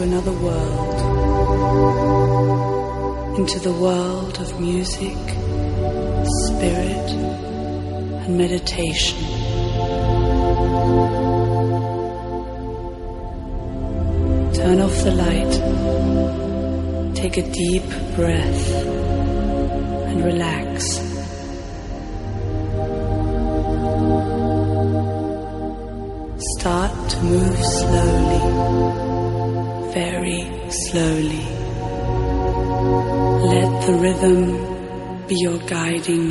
into another world. Into the world of music, spirit, and meditation. Turn off the light. Take a deep breath and relax. Start to move slowly, slowly. Let the rhythm be your guiding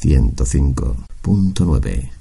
105.9.